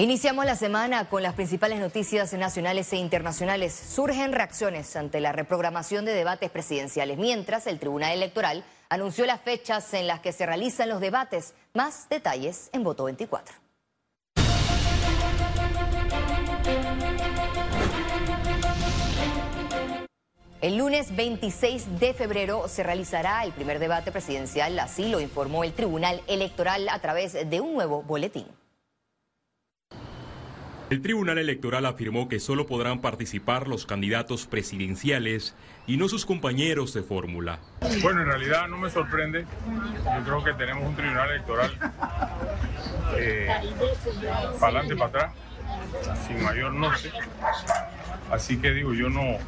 Iniciamos la semana con las principales noticias nacionales e internacionales. Surgen reacciones ante la reprogramación de debates presidenciales, mientras el Tribunal Electoral anunció las fechas en las que se realizan los debates. Más detalles en Voto 24. El lunes 26 de febrero se realizará el primer debate presidencial, así lo informó el Tribunal Electoral a través de un nuevo boletín. El Tribunal Electoral afirmó que solo podrán participar los candidatos presidenciales y no sus compañeros de fórmula. Bueno, en realidad no me sorprende. Yo creo que tenemos un Tribunal Electoral eh, para adelante, para atrás, sin mayor norte. Así que digo, yo no,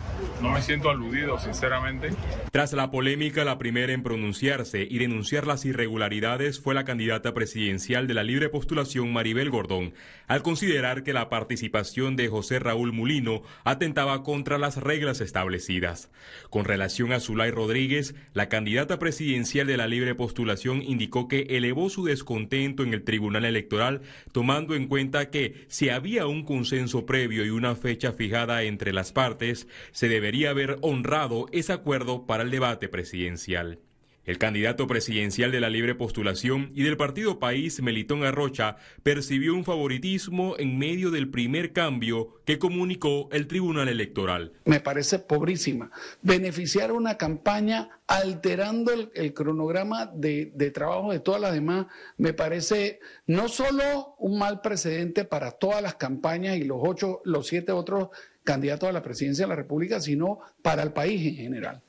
no me siento aludido, sinceramente. Tras la polémica, la primera en pronunciarse y denunciar las irregularidades fue la candidata presidencial de la libre postulación Maribel Gordón, al considerar que la participación de José Raúl Mulino atentaba contra las reglas establecidas. Con relación a Zulay Rodríguez, la candidata presidencial de la libre postulación indicó que elevó su descontento en el Tribunal Electoral, tomando en cuenta que si había un consenso previo y una fecha fijada entre las partes, se debería haber honrado ese acuerdo para el debate presidencial. El candidato presidencial de la libre postulación y del partido País, Melitón Arrocha, percibió un favoritismo en medio del primer cambio que comunicó el Tribunal Electoral. Me parece pobrísima. Beneficiar una campaña alterando el, cronograma de, de, trabajo de todas las demás me parece no solo un mal precedente para todas las campañas y los ocho, los siete otros candidatos a la presidencia de la República, sino para el país en general.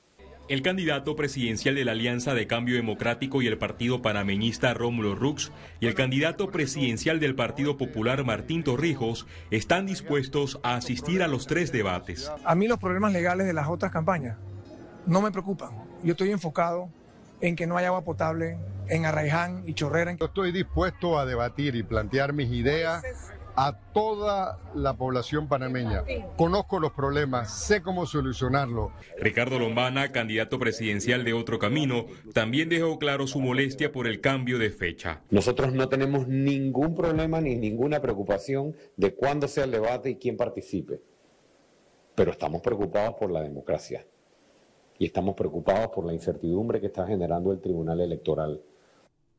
El candidato presidencial de la Alianza de Cambio Democrático y el Partido Panameñista Rómulo Rux y el candidato presidencial del Partido Popular Martín Torrijos están dispuestos a asistir a los tres debates. A mí los problemas legales de las otras campañas no me preocupan. Yo estoy enfocado en que no haya agua potable en Arraiján y Chorrera. Yo estoy dispuesto a debatir y plantear mis ideas a toda la población panameña. Conozco los problemas, sé cómo solucionarlo. Ricardo Lombana, candidato presidencial de Otro Camino, también dejó claro su molestia por el cambio de fecha. Nosotros no tenemos ningún problema ni ninguna preocupación de cuándo sea el debate y quién participe, pero estamos preocupados por la democracia y estamos preocupados por la incertidumbre que está generando el Tribunal Electoral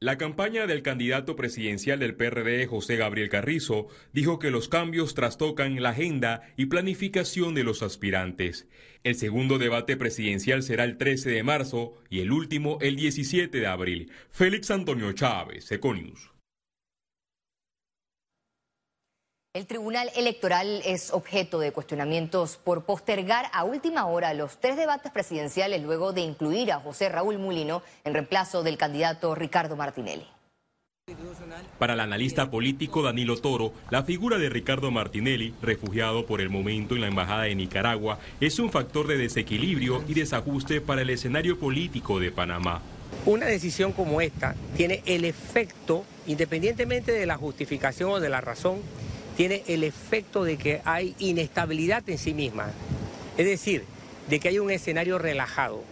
la campaña del candidato presidencial del PRD, José Gabriel Carrizo, dijo que los cambios trastocan la agenda y planificación de los aspirantes. El segundo debate presidencial será el 13 de marzo y el último el 17 de abril. Félix Antonio Chávez, Econius. El Tribunal Electoral es objeto de cuestionamientos por postergar a última hora los tres debates presidenciales luego de incluir a José Raúl Mulino en reemplazo del candidato Ricardo Martinelli. Para el analista político Danilo Toro, la figura de Ricardo Martinelli, refugiado por el momento en la Embajada de Nicaragua, es un factor de desequilibrio y desajuste para el escenario político de Panamá. Una decisión como esta tiene el efecto, independientemente de la justificación o de la razón, tiene el efecto de que hay inestabilidad en sí misma. Es decir, de que hay un escenario relajado.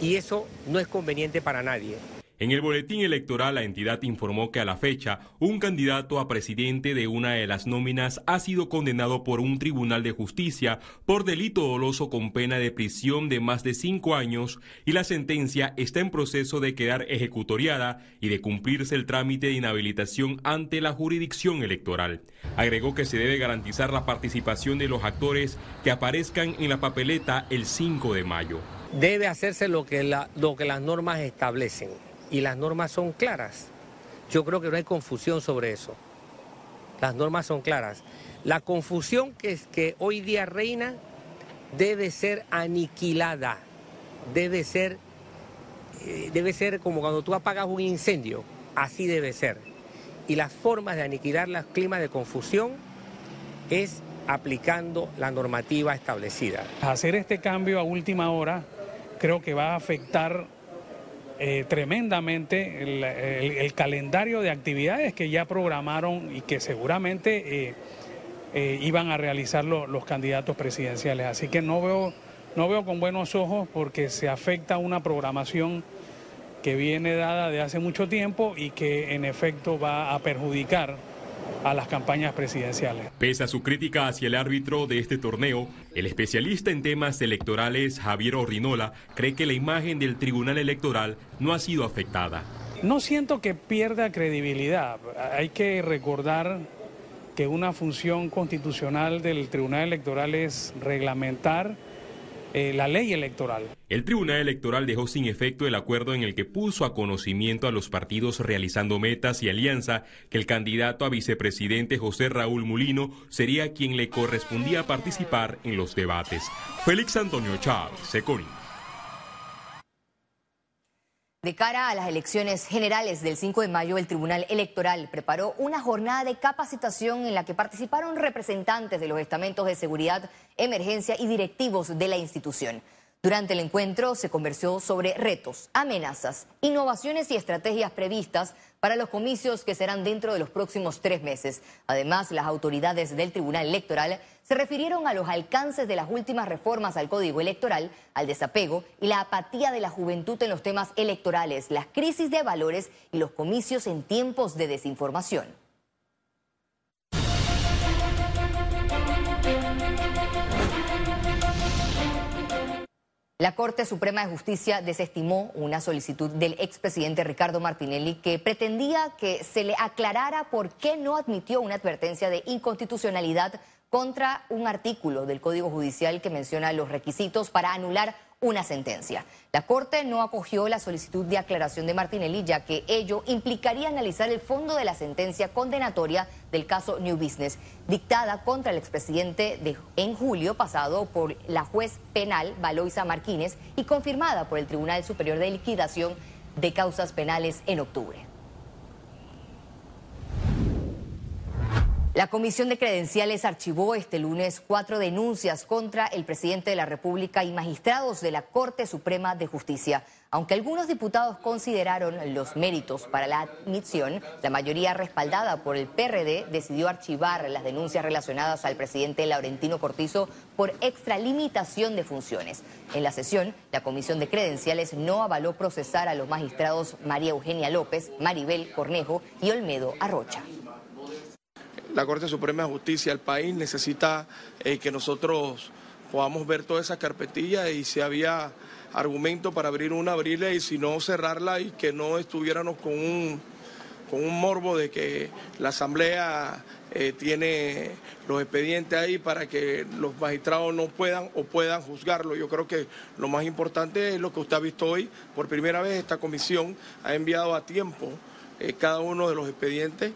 Y eso no es conveniente para nadie. En el boletín electoral, la entidad informó que a la fecha, un candidato a presidente de una de las nóminas ha sido condenado por un tribunal de justicia por delito doloso con pena de prisión de más de cinco años y la sentencia está en proceso de quedar ejecutoriada y de cumplirse el trámite de inhabilitación ante la jurisdicción electoral. Agregó que se debe garantizar la participación de los actores que aparezcan en la papeleta el 5 de mayo. Debe hacerse lo que, lo que las normas establecen y las normas son claras. Yo creo que no hay confusión sobre eso. Las normas son claras. La confusión que, es que hoy día reina debe ser aniquilada, debe ser, eh, debe ser como cuando tú apagas un incendio, así debe ser. Y las formas de aniquilar los climas de confusión es aplicando la normativa establecida. Hacer este cambio a última hora creo que va a afectar eh, tremendamente el, calendario de actividades que ya programaron y que seguramente eh, eh, iban a realizar los candidatos presidenciales. Así que no veo, no veo con buenos ojos porque se afecta una programación que viene dada de hace mucho tiempo y que en efecto va a perjudicar a las campañas presidenciales. Pese a su crítica hacia el árbitro de este torneo, el especialista en temas electorales Javier Orrinola cree que la imagen del Tribunal Electoral no ha sido afectada. No siento que pierda credibilidad. Hay que recordar que una función constitucional del Tribunal Electoral es reglamentar eh, la ley electoral. El Tribunal Electoral dejó sin efecto el acuerdo en el que puso a conocimiento a los partidos realizando metas y alianza que el candidato a vicepresidente José Raúl Mulino sería quien le correspondía participar en los debates. Félix Antonio Chávez, Seconi. De cara a las elecciones generales del 5 de mayo, el Tribunal Electoral preparó una jornada de capacitación en la que participaron representantes de los estamentos de seguridad, emergencia y directivos de la institución. Durante el encuentro se conversó sobre retos, amenazas, innovaciones y estrategias previstas para los comicios que serán dentro de los próximos tres meses. Además, las autoridades del Tribunal Electoral se refirieron a los alcances de las últimas reformas al Código Electoral, al desapego y la apatía de la juventud en los temas electorales, las crisis de valores y los comicios en tiempos de desinformación. La Corte Suprema de Justicia desestimó una solicitud del expresidente Ricardo Martinelli que pretendía que se le aclarara por qué no admitió una advertencia de inconstitucionalidad contra un artículo del Código Judicial que menciona los requisitos para anular una sentencia. La Corte no acogió la solicitud de aclaración de Martinelli, ya que ello implicaría analizar el fondo de la sentencia condenatoria del caso New Business, dictada contra el expresidente de, en julio pasado por la juez penal Valoisa Martínez y confirmada por el Tribunal Superior de Liquidación de Causas Penales en octubre. La Comisión de Credenciales archivó este lunes cuatro denuncias contra el presidente de la República y magistrados de la Corte Suprema de Justicia. Aunque algunos diputados consideraron los méritos para la admisión, la mayoría respaldada por el PRD decidió archivar las denuncias relacionadas al presidente Laurentino Cortizo por extralimitación de funciones. En la sesión, la Comisión de Credenciales no avaló procesar a los magistrados María Eugenia López, Maribel Cornejo y Olmedo Arrocha la Corte Suprema de Justicia, el país necesita eh, que nosotros podamos ver toda esa carpetilla y si había argumento para abrir una, abrirla y si no cerrarla y que no estuviéramos con un, con un morbo de que la Asamblea eh, tiene los expedientes ahí para que los magistrados no puedan o puedan juzgarlo. Yo creo que lo más importante es lo que usted ha visto hoy. Por primera vez esta comisión ha enviado a tiempo eh, cada uno de los expedientes.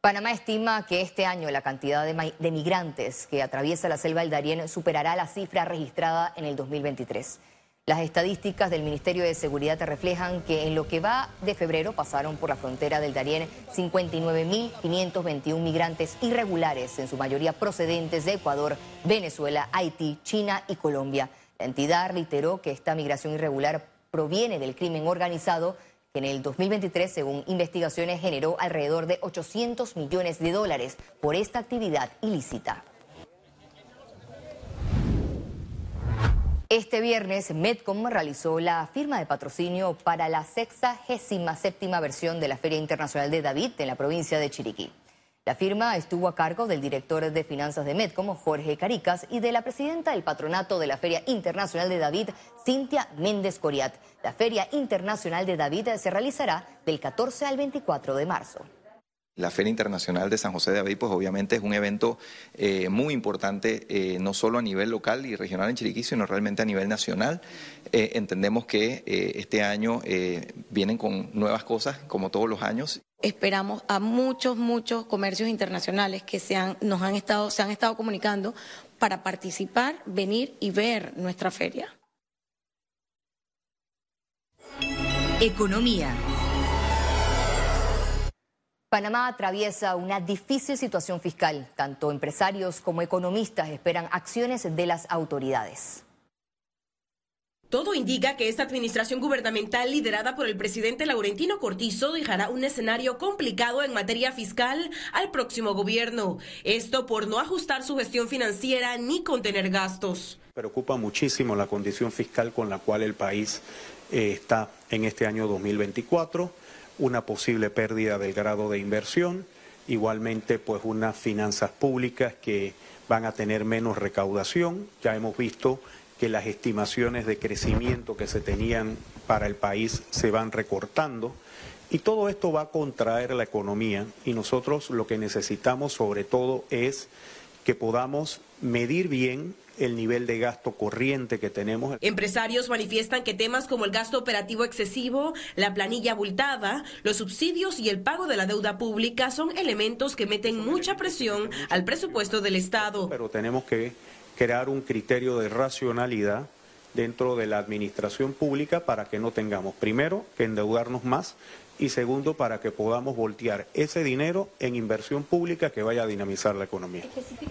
Panamá estima que este año la cantidad de, migrantes que atraviesa la selva del Darién superará la cifra registrada en el 2023. Las estadísticas del Ministerio de Seguridad reflejan que en lo que va de febrero pasaron por la frontera del Darién 59.521 migrantes irregulares, en su mayoría procedentes de Ecuador, Venezuela, Haití, China y Colombia. La entidad reiteró que esta migración irregular proviene del crimen organizado que en el 2023, según investigaciones, generó alrededor de 800 millones de dólares por esta actividad ilícita. Este viernes, Medcom realizó la firma de patrocinio para la 67 versión de la Feria Internacional de David en la provincia de Chiriquí. La firma estuvo a cargo del director de finanzas de Medcom, Jorge Caricas, y de la presidenta del patronato de la Feria Internacional de David, Cintia Méndez Coriat. La Feria Internacional de David se realizará del 14 al 24 de marzo. La Feria Internacional de San José de David, pues obviamente es un evento eh, muy importante, eh, no solo a nivel local y regional en Chiriquí, sino realmente a nivel nacional. Eh, entendemos que este año vienen con nuevas cosas, como todos los años. Esperamos a muchos, muchos comercios internacionales que se han, nos han estado, se han estado comunicando para participar, venir y ver nuestra feria. Economía. Panamá atraviesa una difícil situación fiscal. Tanto empresarios como economistas esperan acciones de las autoridades. Todo indica que esta administración gubernamental liderada por el presidente Laurentino Cortizo dejará un escenario complicado en materia fiscal al próximo gobierno. Esto por no ajustar su gestión financiera ni contener gastos. Preocupa muchísimo la condición fiscal con la cual el país eh, está en este año 2024 una posible pérdida del grado de inversión, igualmente pues unas finanzas públicas que van a tener menos recaudación. Ya hemos visto que las estimaciones de crecimiento que se tenían para el país se van recortando y todo esto va a contraer la economía y nosotros lo que necesitamos sobre todo es que podamos medir bien el nivel de gasto corriente que tenemos. Empresarios manifiestan que temas como el gasto operativo excesivo, la planilla abultada, los subsidios y el pago de la deuda pública son elementos que meten mucha presión al presupuesto del Estado. Pero tenemos que crear un criterio de racionalidad dentro de la administración pública para que no tengamos, primero, que endeudarnos más y segundo, para que podamos voltear ese dinero en inversión pública que vaya a dinamizar la economía.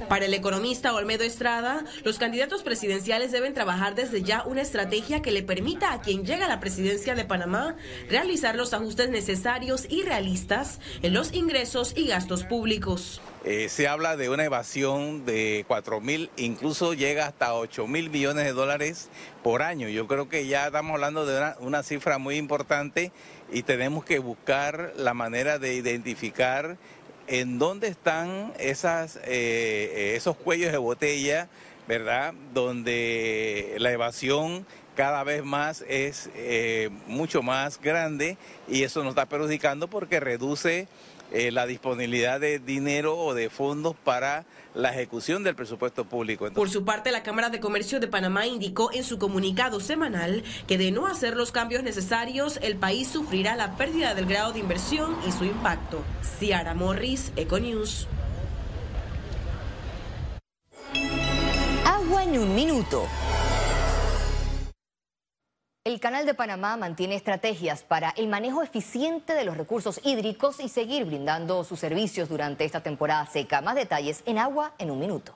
Para el economista Olmedo Estrada, los candidatos presidenciales deben trabajar desde ya una estrategia que le permita a quien llega a la presidencia de Panamá realizar los ajustes necesarios y realistas en los ingresos y gastos públicos. Eh, se habla de una evasión de 4 mil, incluso llega hasta 8 mil millones de dólares por año. Yo creo que ya estamos hablando de una, una cifra muy importante y tenemos que buscar la manera de identificar en dónde están esas, eh, eh, esos cuellos de botella, ¿verdad? Donde la evasión cada vez más es eh, mucho más grande y eso nos está perjudicando porque reduce la disponibilidad de dinero o de fondos para la ejecución del presupuesto público. Por su parte, la Cámara de Comercio de Panamá indicó en su comunicado semanal que de no hacer los cambios necesarios, el país sufrirá la pérdida del grado de inversión y su impacto. Ciara Morris, Econews. Agua en un minuto. El Canal de Panamá mantiene estrategias para el manejo eficiente de los recursos hídricos y seguir brindando sus servicios durante esta temporada seca. Más detalles en agua en un minuto.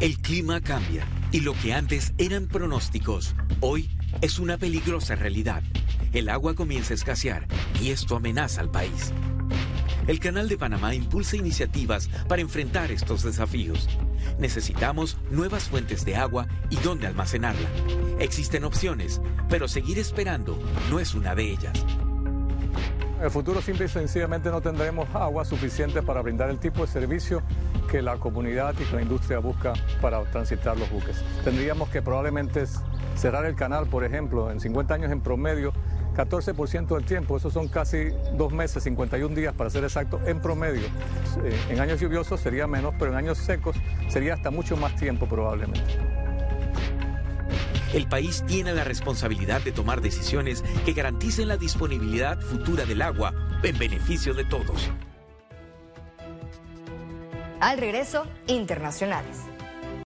El clima cambia y lo que antes eran pronósticos, hoy es una peligrosa realidad. El agua comienza a escasear y esto amenaza al país. El Canal de Panamá impulsa iniciativas para enfrentar estos desafíos. Necesitamos nuevas fuentes de agua y dónde almacenarla. Existen opciones, pero seguir esperando no es una de ellas. En el futuro simple y sencillamente no tendremos agua suficiente para brindar el tipo de servicio que la comunidad y que la industria busca para transitar los buques. Tendríamos que probablemente cerrar el canal, por ejemplo, en 50 años en promedio, 14% del tiempo, esos son casi dos meses, 51 días para ser exacto, en promedio. Eh, en años lluviosos sería menos, pero en años secos sería hasta mucho más tiempo probablemente. El país tiene la responsabilidad de tomar decisiones que garanticen la disponibilidad futura del agua en beneficio de todos. Al regreso, internacionales.